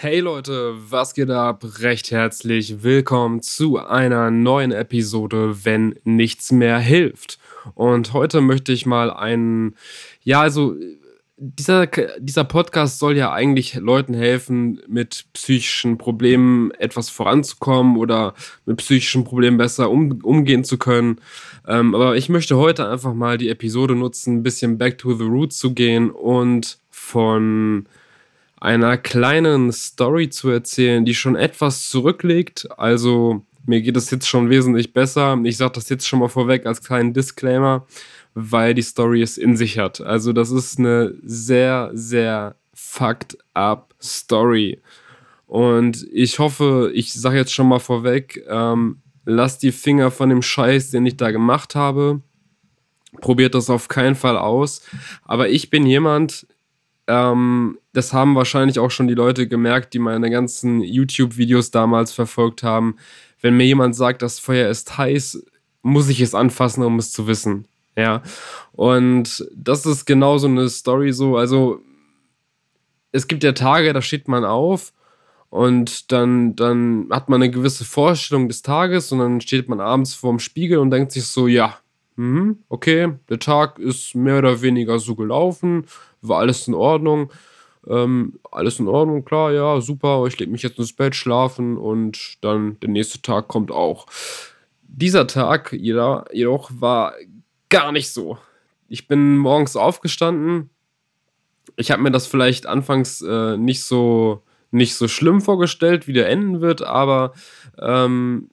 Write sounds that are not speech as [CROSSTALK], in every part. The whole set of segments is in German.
Hey Leute, was geht ab? Recht herzlich willkommen zu einer neuen Episode, wenn nichts mehr hilft. Und heute möchte ich mal einen, ja, also dieser, dieser Podcast soll ja eigentlich Leuten helfen, mit psychischen Problemen etwas voranzukommen oder mit psychischen Problemen besser um, umgehen zu können. Ähm, aber ich möchte heute einfach mal die Episode nutzen, ein bisschen back to the roots zu gehen und von einer kleinen Story zu erzählen, die schon etwas zurücklegt. Also mir geht es jetzt schon wesentlich besser. Ich sage das jetzt schon mal vorweg als kleinen Disclaimer, weil die Story es in sich hat. Also das ist eine sehr, sehr fucked up Story. Und ich hoffe, ich sage jetzt schon mal vorweg, ähm, lasst die Finger von dem Scheiß, den ich da gemacht habe. Probiert das auf keinen Fall aus. Aber ich bin jemand, ähm, das haben wahrscheinlich auch schon die Leute gemerkt, die meine ganzen YouTube-Videos damals verfolgt haben. Wenn mir jemand sagt, das Feuer ist heiß, muss ich es anfassen, um es zu wissen. Ja. Und das ist genau so eine Story so. Also, es gibt ja Tage, da steht man auf und dann, dann hat man eine gewisse Vorstellung des Tages und dann steht man abends vorm Spiegel und denkt sich so, ja, mhm, okay, der Tag ist mehr oder weniger so gelaufen, war alles in Ordnung. Ähm, alles in Ordnung, klar, ja, super, ich lege mich jetzt ins Bett schlafen und dann der nächste Tag kommt auch. Dieser Tag jedoch war gar nicht so. Ich bin morgens aufgestanden. Ich habe mir das vielleicht anfangs äh, nicht so nicht so schlimm vorgestellt, wie der enden wird, aber ähm,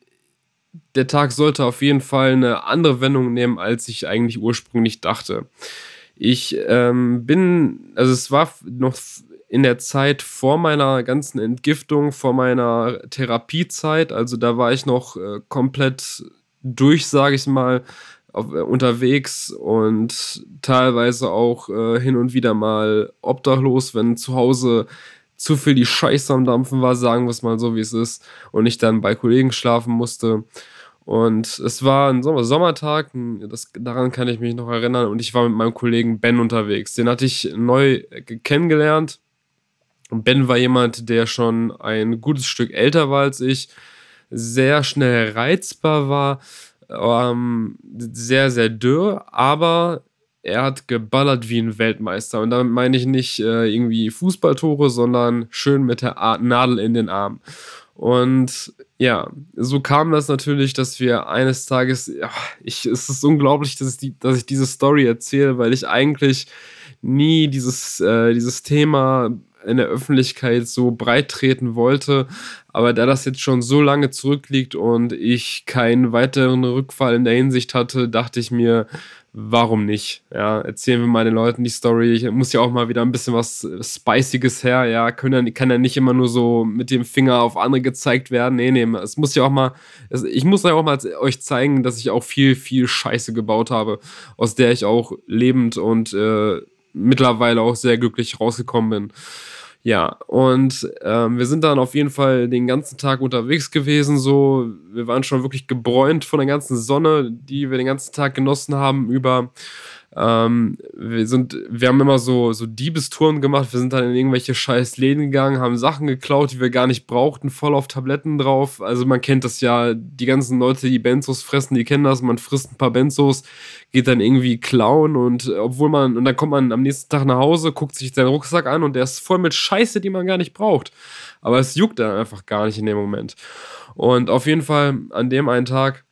der Tag sollte auf jeden Fall eine andere Wendung nehmen, als ich eigentlich ursprünglich dachte. Ich ähm, bin, also es war noch in der Zeit vor meiner ganzen Entgiftung, vor meiner Therapiezeit, also da war ich noch äh, komplett durch, sage ich mal, auf, äh, unterwegs und teilweise auch äh, hin und wieder mal obdachlos, wenn zu Hause zu viel die Scheiße am Dampfen war, sagen wir es mal so, wie es ist, und ich dann bei Kollegen schlafen musste. Und es war ein Sommer Sommertag, das, daran kann ich mich noch erinnern, und ich war mit meinem Kollegen Ben unterwegs. Den hatte ich neu kennengelernt. Ben war jemand, der schon ein gutes Stück älter war als ich, sehr schnell reizbar war, ähm, sehr, sehr dürr, aber er hat geballert wie ein Weltmeister. Und damit meine ich nicht äh, irgendwie Fußballtore, sondern schön mit der Nadel in den Arm. Und ja, so kam das natürlich, dass wir eines Tages, ja, ich, es ist unglaublich, dass ich, die, dass ich diese Story erzähle, weil ich eigentlich nie dieses, äh, dieses Thema in der Öffentlichkeit so breit treten wollte. Aber da das jetzt schon so lange zurückliegt und ich keinen weiteren Rückfall in der Hinsicht hatte, dachte ich mir, warum nicht? Ja, erzählen wir mal den Leuten die Story. Ich muss ja auch mal wieder ein bisschen was Spiciges her. Ja, können, kann ja nicht immer nur so mit dem Finger auf andere gezeigt werden. Nee, nee, es muss ja auch mal, ich muss ja auch mal euch zeigen, dass ich auch viel, viel Scheiße gebaut habe, aus der ich auch lebend und äh, mittlerweile auch sehr glücklich rausgekommen bin. Ja, und ähm, wir sind dann auf jeden Fall den ganzen Tag unterwegs gewesen. So, wir waren schon wirklich gebräunt von der ganzen Sonne, die wir den ganzen Tag genossen haben über ähm, wir sind, wir haben immer so, so Diebestouren gemacht. Wir sind dann in irgendwelche scheiß Läden gegangen, haben Sachen geklaut, die wir gar nicht brauchten, voll auf Tabletten drauf. Also man kennt das ja, die ganzen Leute, die Benzos fressen, die kennen das. Man frisst ein paar Benzos, geht dann irgendwie klauen und obwohl man, und dann kommt man am nächsten Tag nach Hause, guckt sich seinen Rucksack an und der ist voll mit Scheiße, die man gar nicht braucht. Aber es juckt dann einfach gar nicht in dem Moment. Und auf jeden Fall an dem einen Tag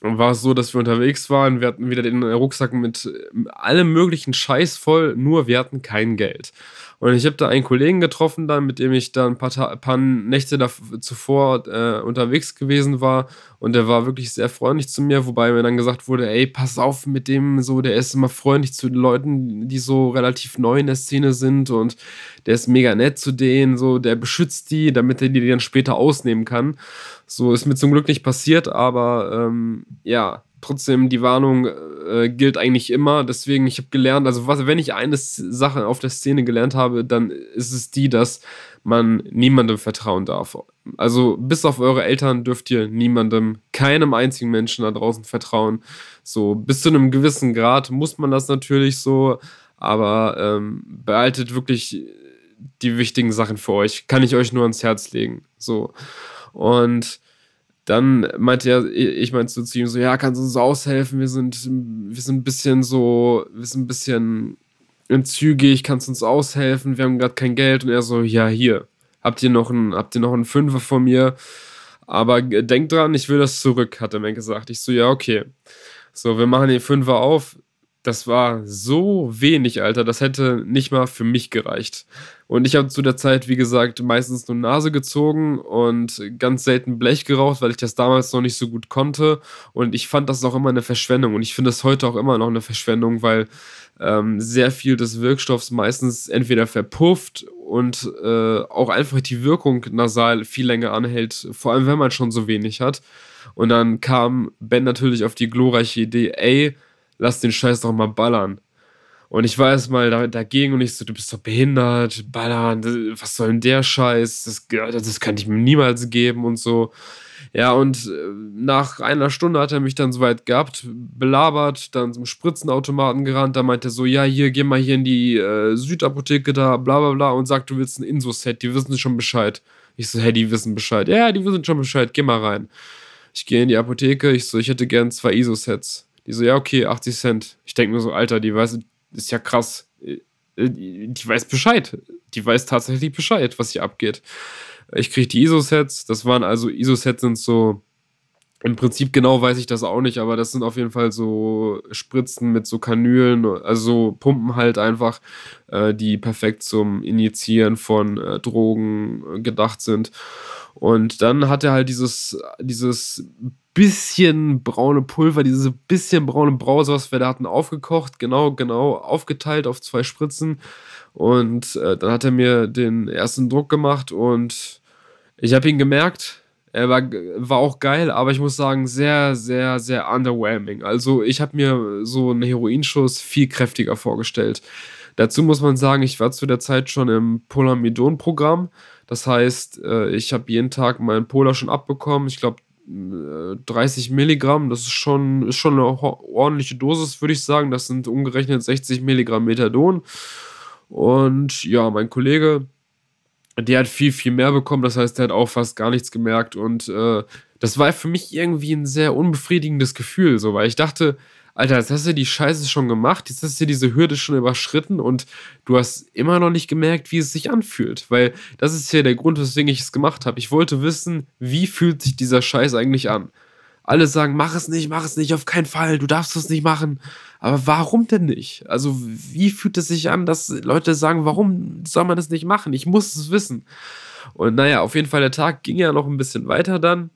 war es so, dass wir unterwegs waren. Wir hatten wieder den Rucksack mit allem möglichen Scheiß voll, nur wir hatten kein Geld. Und ich habe da einen Kollegen getroffen, dann, mit dem ich dann ein paar, paar Nächte zuvor äh, unterwegs gewesen war. Und der war wirklich sehr freundlich zu mir, wobei mir dann gesagt wurde, ey, pass auf mit dem so, der ist immer freundlich zu den Leuten, die so relativ neu in der Szene sind und der ist mega nett zu denen, so, der beschützt die, damit er die dann später ausnehmen kann. So ist mir zum Glück nicht passiert, aber ähm, ja, trotzdem, die Warnung äh, gilt eigentlich immer. Deswegen, ich habe gelernt, also was, wenn ich eine Sache auf der Szene gelernt habe, dann ist es die, dass man niemandem vertrauen darf. Also bis auf eure Eltern dürft ihr niemandem, keinem einzigen Menschen da draußen vertrauen. So bis zu einem gewissen Grad muss man das natürlich so, aber ähm, behaltet wirklich die wichtigen Sachen für euch. Kann ich euch nur ans Herz legen. So. Und dann meinte er, ich meinte so zu ihm so, ja, kannst du uns aushelfen? Wir sind, wir sind ein bisschen so, wir sind ein bisschen entzügig, kannst du uns aushelfen? Wir haben gerade kein Geld. Und er so, ja, hier, habt ihr noch ein, habt ihr noch einen Fünfer von mir? Aber denkt dran, ich will das zurück, hat er mir gesagt. Ich so, ja, okay. So, wir machen den Fünfer auf das war so wenig, Alter. Das hätte nicht mal für mich gereicht. Und ich habe zu der Zeit, wie gesagt, meistens nur Nase gezogen und ganz selten Blech geraucht, weil ich das damals noch nicht so gut konnte. Und ich fand das auch immer eine Verschwendung. Und ich finde es heute auch immer noch eine Verschwendung, weil ähm, sehr viel des Wirkstoffs meistens entweder verpufft und äh, auch einfach die Wirkung nasal viel länger anhält, vor allem wenn man schon so wenig hat. Und dann kam Ben natürlich auf die glorreiche Idee, ey, lass den Scheiß doch mal ballern. Und ich war erstmal da, dagegen und ich so, du bist doch behindert, ballern, was soll denn der Scheiß? Das, das kann ich mir niemals geben und so. Ja, und äh, nach einer Stunde hat er mich dann soweit gehabt, belabert, dann zum Spritzenautomaten gerannt, da meinte er so, ja, hier, geh mal hier in die äh, Südapotheke da, bla bla bla und sagt, du willst ein Inso-Set, die wissen schon Bescheid. Ich so, hey, die wissen Bescheid. Ja, die wissen schon Bescheid, geh mal rein. Ich gehe in die Apotheke, ich so, ich hätte gern zwei ISO-Sets. Die so, ja, okay, 80 Cent. Ich denke mir so, Alter, die weiß, ist ja krass. Äh, die weiß Bescheid. Die weiß tatsächlich Bescheid, was hier abgeht. Ich kriege die ISO-Sets. Das waren also, ISO-Sets sind so, im Prinzip genau weiß ich das auch nicht, aber das sind auf jeden Fall so Spritzen mit so Kanülen, also Pumpen halt einfach, äh, die perfekt zum Injizieren von äh, Drogen gedacht sind. Und dann hat er halt dieses, dieses bisschen braune Pulver, diese bisschen braune Brause, was wir da hatten, aufgekocht, genau, genau, aufgeteilt auf zwei Spritzen. Und äh, dann hat er mir den ersten Druck gemacht und ich habe ihn gemerkt. Er war, war auch geil, aber ich muss sagen, sehr, sehr, sehr underwhelming. Also ich habe mir so einen Heroinschuss viel kräftiger vorgestellt. Dazu muss man sagen, ich war zu der Zeit schon im Polamidon-Programm. Das heißt, äh, ich habe jeden Tag meinen Polar schon abbekommen. Ich glaube, 30 Milligramm, das ist schon, ist schon eine ordentliche Dosis, würde ich sagen. Das sind umgerechnet 60 Milligramm Methadon. Und ja, mein Kollege, der hat viel, viel mehr bekommen. Das heißt, der hat auch fast gar nichts gemerkt. Und äh, das war für mich irgendwie ein sehr unbefriedigendes Gefühl, so, weil ich dachte, Alter, jetzt hast du die Scheiße schon gemacht, jetzt hast du diese Hürde schon überschritten und du hast immer noch nicht gemerkt, wie es sich anfühlt. Weil das ist ja der Grund, weswegen ich es gemacht habe. Ich wollte wissen, wie fühlt sich dieser Scheiß eigentlich an. Alle sagen, mach es nicht, mach es nicht, auf keinen Fall, du darfst es nicht machen. Aber warum denn nicht? Also, wie fühlt es sich an, dass Leute sagen, warum soll man das nicht machen? Ich muss es wissen. Und naja, auf jeden Fall, der Tag ging ja noch ein bisschen weiter dann.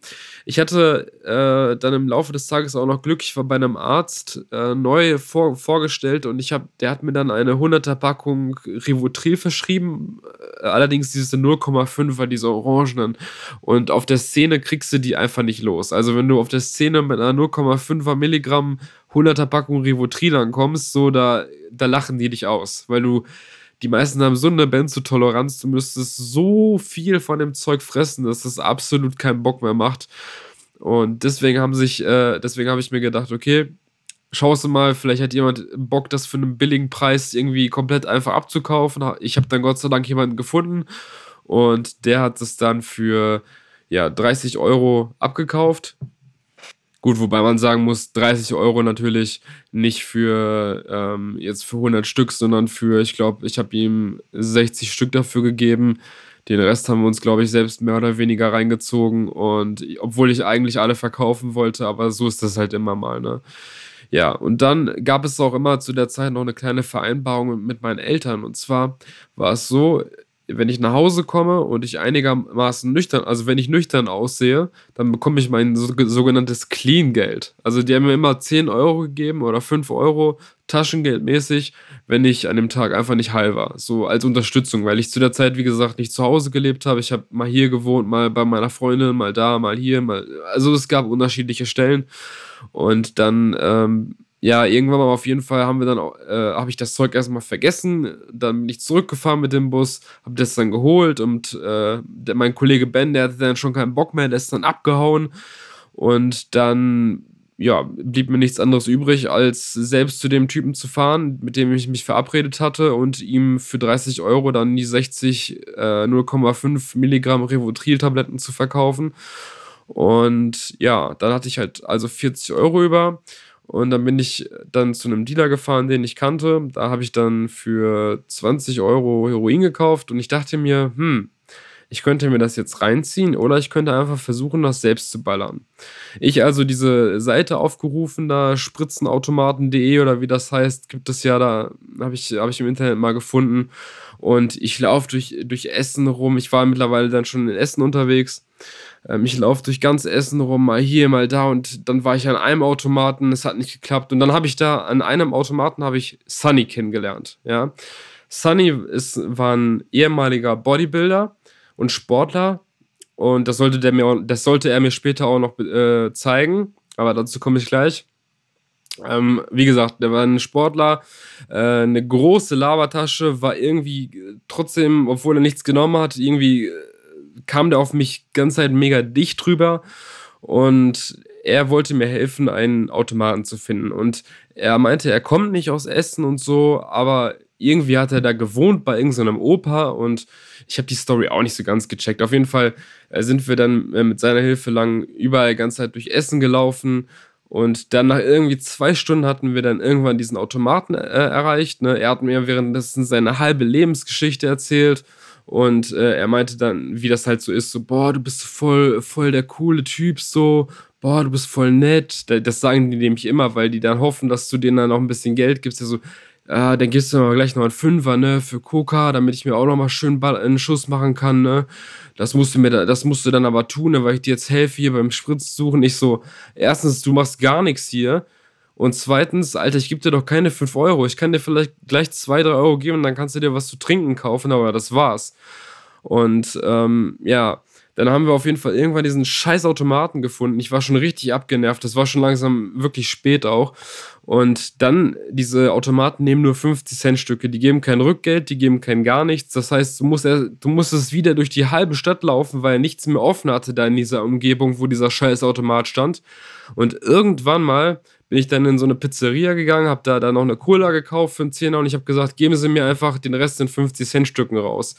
Ich hatte äh, dann im Laufe des Tages auch noch Glück. Ich war bei einem Arzt äh, neu vor, vorgestellt und ich hab, der hat mir dann eine 100er Packung Rivotril verschrieben. Äh, allerdings diese 0,5er, diese orangenen. Und auf der Szene kriegst du die einfach nicht los. Also wenn du auf der Szene mit einer 0,5er Milligramm 100er Packung Rivotril ankommst, so da, da lachen die dich aus, weil du die meisten haben so eine Benzotoleranz, du müsstest so viel von dem Zeug fressen, dass das absolut keinen Bock mehr macht. Und deswegen haben sich, äh, deswegen habe ich mir gedacht, okay, schaust du mal, vielleicht hat jemand Bock, das für einen billigen Preis irgendwie komplett einfach abzukaufen. Ich habe dann Gott sei Dank jemanden gefunden und der hat es dann für ja, 30 Euro abgekauft. Gut, wobei man sagen muss, 30 Euro natürlich nicht für ähm, jetzt für 100 Stück, sondern für, ich glaube, ich habe ihm 60 Stück dafür gegeben. Den Rest haben wir uns, glaube ich, selbst mehr oder weniger reingezogen. Und obwohl ich eigentlich alle verkaufen wollte, aber so ist das halt immer mal, ne? Ja, und dann gab es auch immer zu der Zeit noch eine kleine Vereinbarung mit meinen Eltern. Und zwar war es so, wenn ich nach Hause komme und ich einigermaßen nüchtern, also wenn ich nüchtern aussehe, dann bekomme ich mein sogenanntes Clean-Geld. Also die haben mir immer 10 Euro gegeben oder 5 Euro Taschengeldmäßig, wenn ich an dem Tag einfach nicht heil war. So als Unterstützung, weil ich zu der Zeit, wie gesagt, nicht zu Hause gelebt habe. Ich habe mal hier gewohnt, mal bei meiner Freundin, mal da, mal hier, mal. Also es gab unterschiedliche Stellen. Und dann ähm, ja, irgendwann mal auf jeden Fall haben wir dann, äh, habe ich das Zeug erstmal vergessen. Dann bin ich zurückgefahren mit dem Bus, habe das dann geholt und äh, der, mein Kollege Ben, der hatte dann schon keinen Bock mehr, der ist dann abgehauen. Und dann ja, blieb mir nichts anderes übrig, als selbst zu dem Typen zu fahren, mit dem ich mich verabredet hatte und ihm für 30 Euro dann die 60 äh, 0,5 Milligramm Rivotril-Tabletten zu verkaufen. Und ja, dann hatte ich halt also 40 Euro über. Und dann bin ich dann zu einem Dealer gefahren, den ich kannte. Da habe ich dann für 20 Euro Heroin gekauft und ich dachte mir, hm, ich könnte mir das jetzt reinziehen oder ich könnte einfach versuchen, das selbst zu ballern. Ich also diese Seite aufgerufen, da spritzenautomaten.de oder wie das heißt, gibt es ja, da habe ich, hab ich im Internet mal gefunden. Und ich laufe durch, durch Essen rum. Ich war mittlerweile dann schon in Essen unterwegs. Ähm, ich laufe durch ganz Essen rum, mal hier, mal da. Und dann war ich an einem Automaten, es hat nicht geklappt. Und dann habe ich da an einem Automaten habe ich Sunny kennengelernt. Ja. Sunny ist, war ein ehemaliger Bodybuilder und Sportler. Und das sollte, der mir, das sollte er mir später auch noch äh, zeigen. Aber dazu komme ich gleich. Ähm, wie gesagt, der war ein Sportler, äh, eine große Labertasche, war irgendwie trotzdem, obwohl er nichts genommen hat, irgendwie äh, kam der auf mich ganz Zeit mega dicht drüber. Und er wollte mir helfen, einen Automaten zu finden. Und er meinte, er kommt nicht aus Essen und so, aber irgendwie hat er da gewohnt bei irgendeinem Opa und ich habe die Story auch nicht so ganz gecheckt. Auf jeden Fall äh, sind wir dann äh, mit seiner Hilfe lang überall ganze Zeit durch Essen gelaufen und dann nach irgendwie zwei Stunden hatten wir dann irgendwann diesen Automaten äh, erreicht. Ne? Er hat mir währenddessen seine halbe Lebensgeschichte erzählt und äh, er meinte dann, wie das halt so ist, so, boah, du bist voll, voll der coole Typ, so, boah, du bist voll nett. Das sagen die nämlich immer, weil die dann hoffen, dass du denen dann noch ein bisschen Geld gibst. Ja, so, äh, dann gibst du mir gleich noch einen Fünfer, ne, für Coca, damit ich mir auch noch mal schön einen Schuss machen kann, ne. Das musst du mir, da, das musst du dann aber tun, ne, weil ich dir jetzt helfe hier beim Spritz suchen. Ich so, erstens, du machst gar nichts hier. Und zweitens, Alter, ich gebe dir doch keine 5 Euro. Ich kann dir vielleicht gleich 2, 3 Euro geben und dann kannst du dir was zu trinken kaufen, aber das war's. Und ähm, ja, dann haben wir auf jeden Fall irgendwann diesen scheiß Automaten gefunden. Ich war schon richtig abgenervt. Das war schon langsam wirklich spät auch. Und dann, diese Automaten nehmen nur 50 Cent Stücke. Die geben kein Rückgeld, die geben kein gar nichts. Das heißt, du musst, du musstest wieder durch die halbe Stadt laufen, weil nichts mehr offen hatte da in dieser Umgebung, wo dieser scheiß Automat stand. Und irgendwann mal bin ich dann in so eine Pizzeria gegangen, habe da dann noch eine Cola gekauft für einen Zehner und ich habe gesagt, geben Sie mir einfach den Rest in 50 Cent Stücken raus.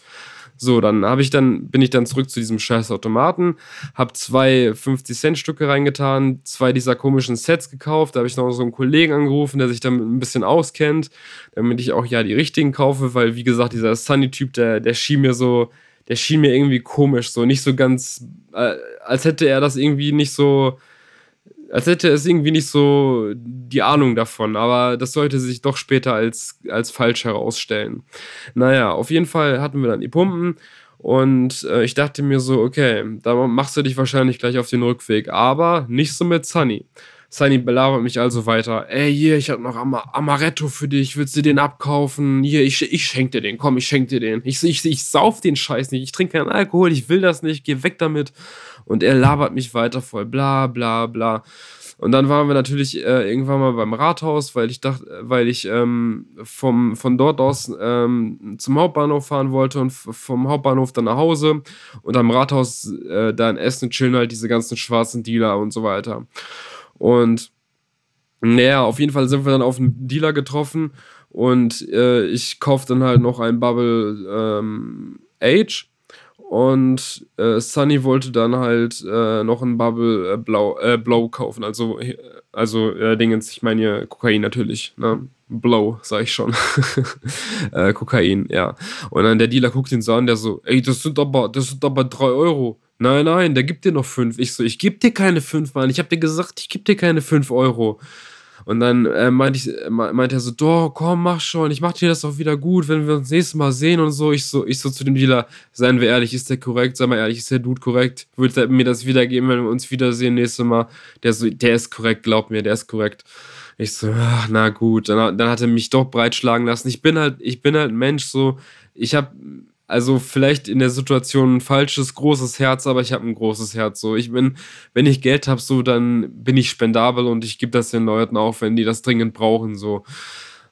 So, dann habe ich dann, bin ich dann zurück zu diesem scheiß Automaten, habe zwei 50-Cent-Stücke reingetan, zwei dieser komischen Sets gekauft. Da habe ich noch so einen Kollegen angerufen, der sich damit ein bisschen auskennt, damit ich auch ja die richtigen kaufe, weil wie gesagt, dieser Sunny-Typ, der, der schien mir so, der schien mir irgendwie komisch, so nicht so ganz, äh, als hätte er das irgendwie nicht so als hätte es irgendwie nicht so die Ahnung davon, aber das sollte sich doch später als, als falsch herausstellen. Naja, auf jeden Fall hatten wir dann die Pumpen und äh, ich dachte mir so, okay, da machst du dich wahrscheinlich gleich auf den Rückweg, aber nicht so mit Sunny. Sunny belabert mich also weiter. Ey, hier, ich hab noch Am Amaretto für dich. Willst du den abkaufen? Hier, ich, ich schenk dir den. Komm, ich schenk dir den. Ich, ich, ich sauf den Scheiß nicht. Ich trinke keinen Alkohol. Ich will das nicht. Geh weg damit. Und er labert mich weiter voll. Bla, bla, bla. Und dann waren wir natürlich äh, irgendwann mal beim Rathaus, weil ich dachte, weil ich ähm, vom, von dort aus ähm, zum Hauptbahnhof fahren wollte und vom Hauptbahnhof dann nach Hause. Und am Rathaus äh, da in Essen chillen halt diese ganzen schwarzen Dealer und so weiter. Und naja, auf jeden Fall sind wir dann auf einen Dealer getroffen und äh, ich kaufe dann halt noch ein Bubble ähm, Age. Und äh, Sunny wollte dann halt äh, noch ein Bubble äh, Blau, äh, Blow kaufen. Also, also äh, Dingens, ich meine hier Kokain natürlich. Ne? Blow, sag ich schon. [LAUGHS] äh, Kokain, ja. Und dann der Dealer guckt ihn so an, der so, ey, das sind aber, das sind aber 3 Euro. Nein, nein, der gibt dir noch fünf. Ich so, ich geb dir keine fünf, Mann. Ich hab dir gesagt, ich geb dir keine fünf Euro. Und dann äh, meinte, ich, äh, meinte er so, doch, komm, mach schon, ich mach dir das auch wieder gut, wenn wir uns nächstes Mal sehen und so. Ich so, ich so zu dem Dealer, seien wir ehrlich, ist der korrekt? Sei mal ehrlich, ist der Dude korrekt? Würde er mir das wiedergeben, wenn wir uns wiedersehen nächstes Mal? Der so, der ist korrekt, glaub mir, der ist korrekt. Ich so, ach, na gut. Dann, dann hat er mich doch breitschlagen lassen. Ich bin halt, ich bin halt ein Mensch, so, ich hab also vielleicht in der Situation ein falsches, großes Herz, aber ich habe ein großes Herz. So, ich bin, wenn ich Geld habe, so, dann bin ich spendabel und ich gebe das den Leuten auch, wenn die das dringend brauchen. So.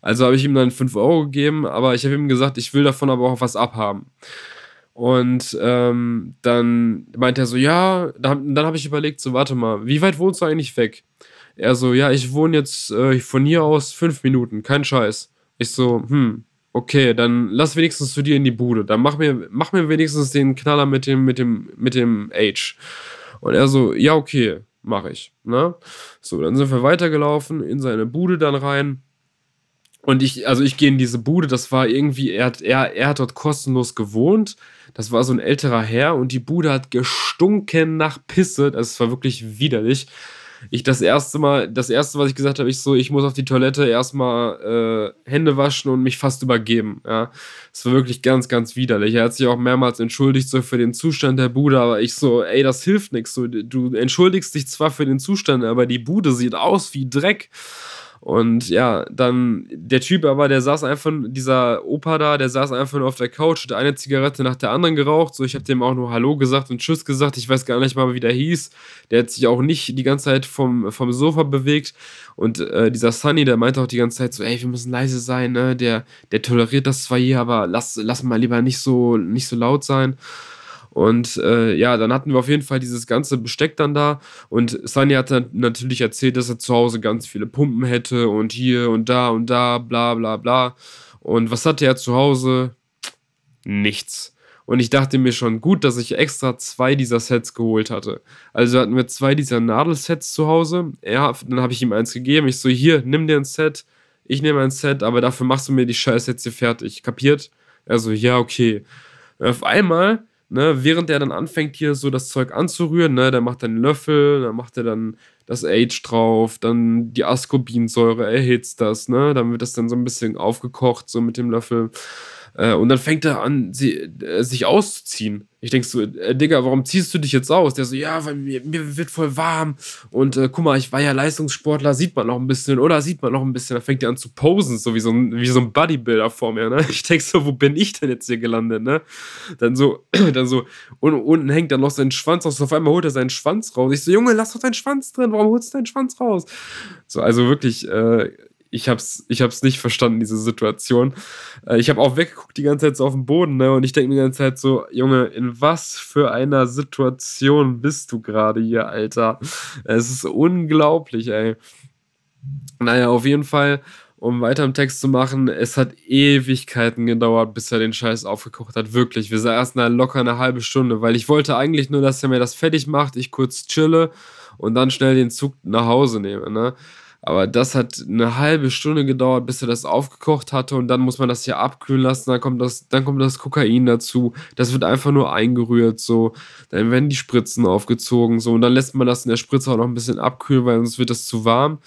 Also habe ich ihm dann 5 Euro gegeben, aber ich habe ihm gesagt, ich will davon aber auch was abhaben. Und ähm, dann meint er so, ja, dann, dann habe ich überlegt, so, warte mal, wie weit wohnst du eigentlich weg? Er so, ja, ich wohne jetzt äh, von hier aus fünf Minuten, kein Scheiß. Ich so, hm, okay, dann lass wenigstens zu dir in die Bude. Dann mach mir, mach mir wenigstens den Knaller mit dem, mit dem, mit dem Age. Und er so, ja, okay, mach ich. Ne? So, dann sind wir weitergelaufen, in seine Bude dann rein. Und ich, also ich gehe in diese Bude, das war irgendwie, er hat, er, er hat dort kostenlos gewohnt. Das war so ein älterer Herr und die Bude hat gestunken nach Pisse. Das war wirklich widerlich. Ich das erste Mal, das erste, was ich gesagt habe, ich so, ich muss auf die Toilette erstmal äh, Hände waschen und mich fast übergeben. Ja, das war wirklich ganz, ganz widerlich. Er hat sich auch mehrmals entschuldigt so für den Zustand der Bude, aber ich so, ey, das hilft nichts. So, du entschuldigst dich zwar für den Zustand, aber die Bude sieht aus wie Dreck. Und ja, dann der Typ aber, der saß einfach, dieser Opa da, der saß einfach nur auf der Couch, hat eine Zigarette nach der anderen geraucht. So, ich habe dem auch nur Hallo gesagt und Tschüss gesagt. Ich weiß gar nicht mal, wie der hieß. Der hat sich auch nicht die ganze Zeit vom, vom Sofa bewegt. Und äh, dieser Sunny, der meinte auch die ganze Zeit so, ey, wir müssen leise sein, ne? Der, der toleriert das zwar hier, aber lass, lass mal lieber nicht so, nicht so laut sein. Und äh, ja, dann hatten wir auf jeden Fall dieses ganze Besteck dann da. Und Sunny hat dann natürlich erzählt, dass er zu Hause ganz viele Pumpen hätte und hier und da und da, bla bla bla. Und was hatte er zu Hause? Nichts. Und ich dachte mir schon, gut, dass ich extra zwei dieser Sets geholt hatte. Also hatten wir zwei dieser Nadelsets zu Hause. Er, dann habe ich ihm eins gegeben. Ich so, hier, nimm dir ein Set. Ich nehme ein Set, aber dafür machst du mir die Scheiße jetzt hier fertig. Kapiert? Er so, ja, okay. Und auf einmal ne, während er dann anfängt, hier so das Zeug anzurühren, ne, der macht dann einen Löffel, dann macht er dann das Age drauf, dann die Ascorbinsäure erhitzt das, ne, dann wird das dann so ein bisschen aufgekocht, so mit dem Löffel. Äh, und dann fängt er an, sie, äh, sich auszuziehen. Ich denk so, äh, Digga, warum ziehst du dich jetzt aus? Der so, ja, weil mir, mir wird voll warm. Und äh, guck mal, ich war ja Leistungssportler, sieht man noch ein bisschen, oder sieht man noch ein bisschen. Da fängt er an zu posen, so wie so ein, wie so ein Bodybuilder vor mir, ne? Ich denk so, wo bin ich denn jetzt hier gelandet, ne? Dann so, [CLEARS THROAT] dann so, und unten hängt dann noch sein Schwanz aus. Auf einmal holt er seinen Schwanz raus. Ich so, Junge, lass doch deinen Schwanz drin, warum holst du deinen Schwanz raus? So, also wirklich, äh, ich hab's, ich hab's nicht verstanden, diese Situation. Äh, ich habe auch weggeguckt die ganze Zeit so auf den Boden, ne? Und ich denke mir die ganze Zeit so, Junge, in was für einer Situation bist du gerade hier, Alter? Es ist unglaublich, ey. Naja, auf jeden Fall, um weiter im Text zu machen, es hat Ewigkeiten gedauert, bis er den Scheiß aufgekocht hat. Wirklich. Wir saßen da locker eine halbe Stunde, weil ich wollte eigentlich nur, dass er mir das fertig macht, ich kurz chille und dann schnell den Zug nach Hause nehme, ne? Aber das hat eine halbe Stunde gedauert, bis er das aufgekocht hatte und dann muss man das hier abkühlen lassen. Dann kommt das, dann kommt das Kokain dazu. Das wird einfach nur eingerührt, so. Dann werden die Spritzen aufgezogen, so. Und dann lässt man das in der Spritze auch noch ein bisschen abkühlen, weil sonst wird das zu warm.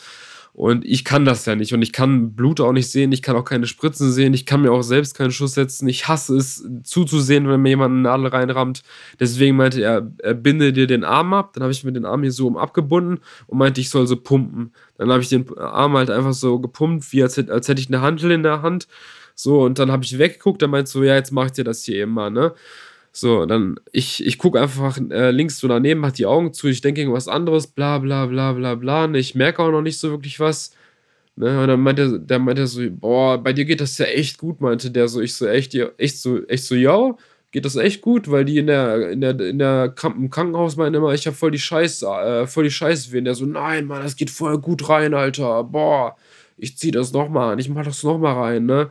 Und ich kann das ja nicht. Und ich kann Blut auch nicht sehen. Ich kann auch keine Spritzen sehen. Ich kann mir auch selbst keinen Schuss setzen. Ich hasse es zuzusehen, wenn mir jemand eine Nadel reinrammt. Deswegen meinte er, er binde dir den Arm ab. Dann habe ich mir den Arm hier so um abgebunden und meinte, ich soll so pumpen. Dann habe ich den Arm halt einfach so gepumpt, wie als, als hätte ich eine Handel in der Hand. So, und dann habe ich weggeguckt. Dann meinte so, ja, jetzt mach ich dir das hier eben mal, ne? So, dann, ich, ich gucke einfach äh, links so daneben, mach die Augen zu, ich denke irgendwas anderes, bla bla bla bla bla. Ne, ich merke auch noch nicht so wirklich was. Ne, und dann meinte der meinte so, boah, bei dir geht das ja echt gut, meinte der so, ich so, echt, echt so, echt so, ja, geht das echt gut, weil die in der, in der, in der im Krankenhaus meinen immer, ich habe voll die Scheiße, äh, voll die Scheiße wehen. Der so, nein, Mann, das geht voll gut rein, Alter, boah, ich zieh das nochmal an, ich mach das nochmal rein, ne?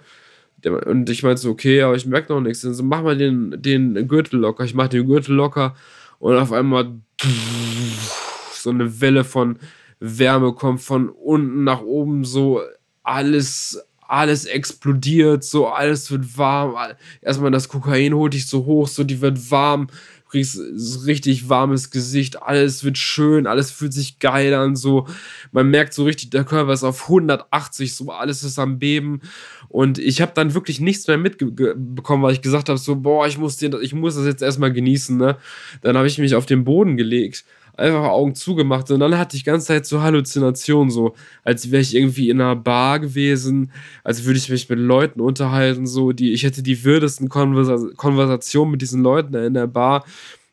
Und ich meinte so, okay, aber ich merke noch nichts. Also mach mal den, den Gürtel locker. Ich mach den Gürtel locker und auf einmal [LAUGHS] so eine Welle von Wärme kommt von unten nach oben, so alles, alles explodiert, so alles wird warm. Erstmal das Kokain holt dich so hoch, so die wird warm kriegst richtig warmes Gesicht, alles wird schön, alles fühlt sich geil an, so. Man merkt so richtig, der Körper ist auf 180, so alles ist am Beben. Und ich habe dann wirklich nichts mehr mitbekommen, weil ich gesagt habe, so, boah, ich muss, den, ich muss das jetzt erstmal genießen, ne? Dann habe ich mich auf den Boden gelegt einfach Augen zugemacht und dann hatte ich die ganze Zeit so Halluzinationen, so als wäre ich irgendwie in einer Bar gewesen, als würde ich mich mit Leuten unterhalten, so die ich hätte die würdesten Konversa Konversationen mit diesen Leuten in der Bar.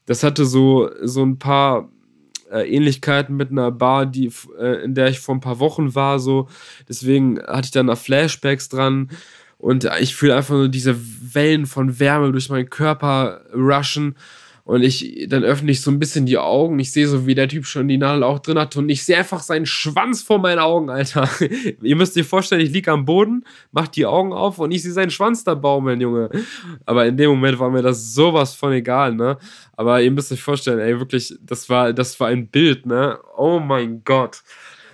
Das hatte so so ein paar äh, Ähnlichkeiten mit einer Bar, die äh, in der ich vor ein paar Wochen war, so deswegen hatte ich dann da Flashbacks dran. Und ich fühle einfach nur diese Wellen von Wärme durch meinen Körper rushen. Und ich, dann öffne ich so ein bisschen die Augen. Ich sehe so, wie der Typ schon die Nadel auch drin hat. Und ich sehe einfach seinen Schwanz vor meinen Augen, Alter. [LAUGHS] Ihr müsst euch vorstellen, ich liege am Boden, mach die Augen auf und ich sehe seinen Schwanz da baumeln, Junge. Aber in dem Moment war mir das sowas von egal, ne? Aber ihr müsst euch vorstellen, ey, wirklich, das war, das war ein Bild, ne? Oh mein Gott.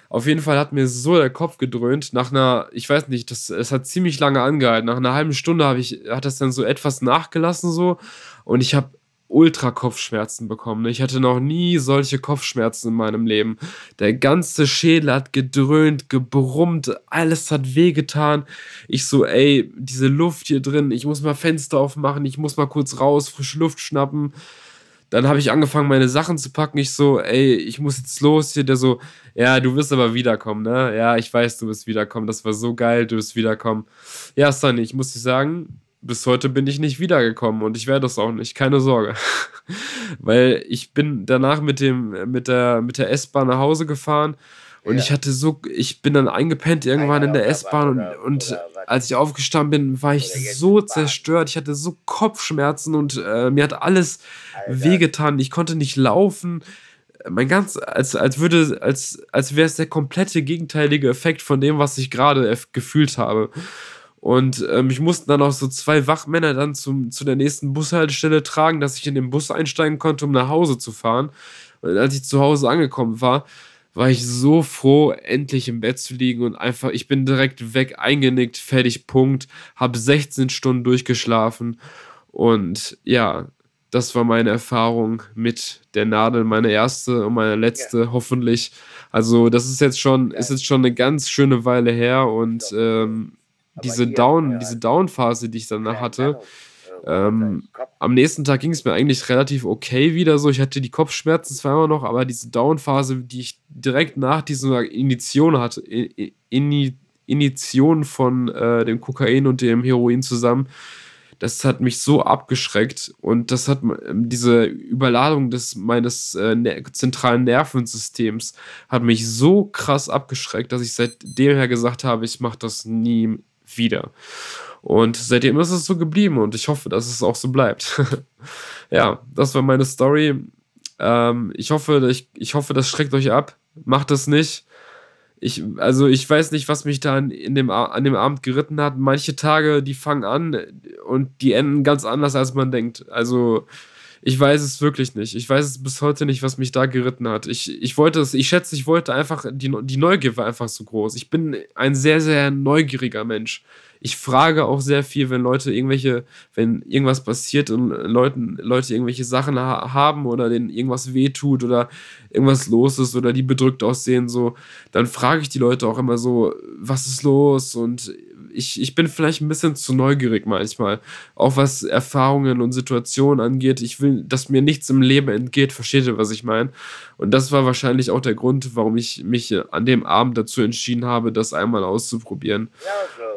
Auf jeden Fall hat mir so der Kopf gedröhnt. Nach einer, ich weiß nicht, das, es hat ziemlich lange angehalten. Nach einer halben Stunde ich, hat das dann so etwas nachgelassen so. Und ich habe ultra Kopfschmerzen bekommen. Ich hatte noch nie solche Kopfschmerzen in meinem Leben. Der ganze Schädel hat gedröhnt, gebrummt, alles hat wehgetan. Ich so, ey, diese Luft hier drin, ich muss mal Fenster aufmachen, ich muss mal kurz raus, frische Luft schnappen. Dann habe ich angefangen, meine Sachen zu packen. Ich so, ey, ich muss jetzt los hier. Der so, ja, du wirst aber wiederkommen, ne? Ja, ich weiß, du wirst wiederkommen. Das war so geil, du wirst wiederkommen. Ja, Sunny, ich muss dir sagen, bis heute bin ich nicht wiedergekommen und ich werde das auch nicht, keine Sorge. [LAUGHS] Weil ich bin danach mit dem, mit der, mit der S-Bahn nach Hause gefahren und ja. ich hatte so, ich bin dann eingepennt irgendwann in der S-Bahn und, und als ich aufgestanden bin, war ich so zerstört. Ich hatte so Kopfschmerzen und äh, mir hat alles wehgetan. Ich konnte nicht laufen. Mein ganz, als, als würde, als, als wäre es der komplette gegenteilige Effekt von dem, was ich gerade gefühlt habe. Und ähm, ich musste dann auch so zwei Wachmänner dann zum, zu der nächsten Bushaltestelle tragen, dass ich in den Bus einsteigen konnte, um nach Hause zu fahren. Und als ich zu Hause angekommen war, war ich so froh, endlich im Bett zu liegen und einfach, ich bin direkt weg, eingenickt, fertig, Punkt, habe 16 Stunden durchgeschlafen und ja, das war meine Erfahrung mit der Nadel, meine erste und meine letzte, ja. hoffentlich. Also das ist jetzt schon, ist jetzt schon eine ganz schöne Weile her und ähm, diese Down, diese Down-Phase, die ich danach hatte, ähm, am nächsten Tag ging es mir eigentlich relativ okay wieder so. Ich hatte die Kopfschmerzen zwar immer noch, aber diese Down-Phase, die ich direkt nach dieser Initiation hatte, in, Initiation von äh, dem Kokain und dem Heroin zusammen, das hat mich so abgeschreckt und das hat diese Überladung des meines äh, ne zentralen Nervensystems hat mich so krass abgeschreckt, dass ich seitdem her gesagt habe, ich mache das nie wieder. Und seitdem ist es so geblieben und ich hoffe, dass es auch so bleibt. [LAUGHS] ja, das war meine Story. Ähm, ich, hoffe, ich, ich hoffe, das schreckt euch ab. Macht es nicht. Ich, also ich weiß nicht, was mich da in dem, an dem Abend geritten hat. Manche Tage, die fangen an und die enden ganz anders, als man denkt. Also ich weiß es wirklich nicht. Ich weiß es bis heute nicht, was mich da geritten hat. Ich, ich wollte es, ich schätze, ich wollte einfach, die, die Neugier war einfach so groß. Ich bin ein sehr, sehr neugieriger Mensch. Ich frage auch sehr viel, wenn Leute irgendwelche, wenn irgendwas passiert und Leuten, Leute irgendwelche Sachen ha haben oder denen irgendwas wehtut oder irgendwas los ist oder die bedrückt aussehen, so, dann frage ich die Leute auch immer so, was ist los? Und ich, ich bin vielleicht ein bisschen zu neugierig manchmal. Auch was Erfahrungen und Situationen angeht. Ich will, dass mir nichts im Leben entgeht. Versteht ihr, was ich meine? Und das war wahrscheinlich auch der Grund, warum ich mich an dem Abend dazu entschieden habe, das einmal auszuprobieren.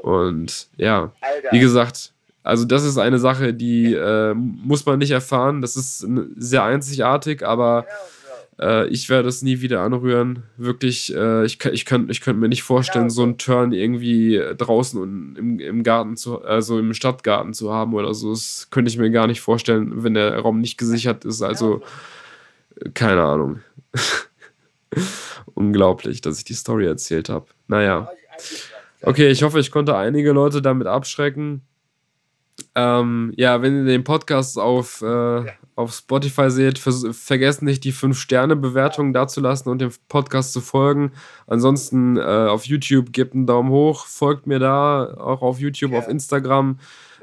Und ja, wie gesagt, also das ist eine Sache, die äh, muss man nicht erfahren. Das ist sehr einzigartig, aber äh, ich werde es nie wieder anrühren. Wirklich, äh, ich, ich könnte ich könnt mir nicht vorstellen, so einen Turn irgendwie draußen und im, im Garten zu, also im Stadtgarten zu haben oder so. Das könnte ich mir gar nicht vorstellen, wenn der Raum nicht gesichert ist. Also, keine Ahnung. [LAUGHS] Unglaublich, dass ich die Story erzählt habe. Naja. Okay, ich hoffe, ich konnte einige Leute damit abschrecken. Ähm, ja, wenn ihr den Podcast auf, äh, auf Spotify seht, vergesst nicht, die 5-Sterne-Bewertung dazulassen und dem Podcast zu folgen. Ansonsten äh, auf YouTube gebt einen Daumen hoch, folgt mir da, auch auf YouTube, auf Instagram.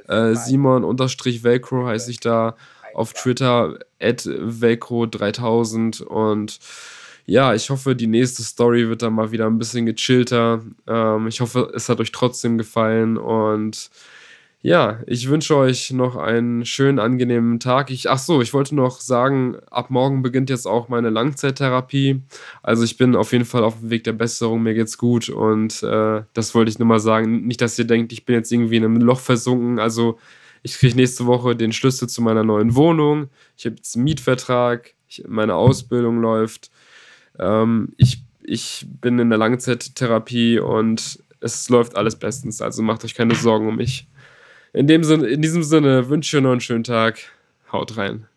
Äh, Simon-Velcro heiße ich da. Auf Twitter at Velcro3000 und ja, ich hoffe, die nächste Story wird dann mal wieder ein bisschen gechillter. Ähm, ich hoffe, es hat euch trotzdem gefallen und ja, ich wünsche euch noch einen schönen, angenehmen Tag. Ich, ach so, ich wollte noch sagen, ab morgen beginnt jetzt auch meine Langzeittherapie. Also ich bin auf jeden Fall auf dem Weg der Besserung, mir geht's gut und äh, das wollte ich nur mal sagen. Nicht, dass ihr denkt, ich bin jetzt irgendwie in einem Loch versunken. Also ich kriege nächste Woche den Schlüssel zu meiner neuen Wohnung. Ich habe jetzt einen Mietvertrag, ich, meine Ausbildung läuft. Ähm, ich, ich bin in der Langzeittherapie und es läuft alles bestens. Also macht euch keine Sorgen um mich. In, dem Sinne, in diesem Sinne wünsche ich euch noch einen schönen Tag. Haut rein.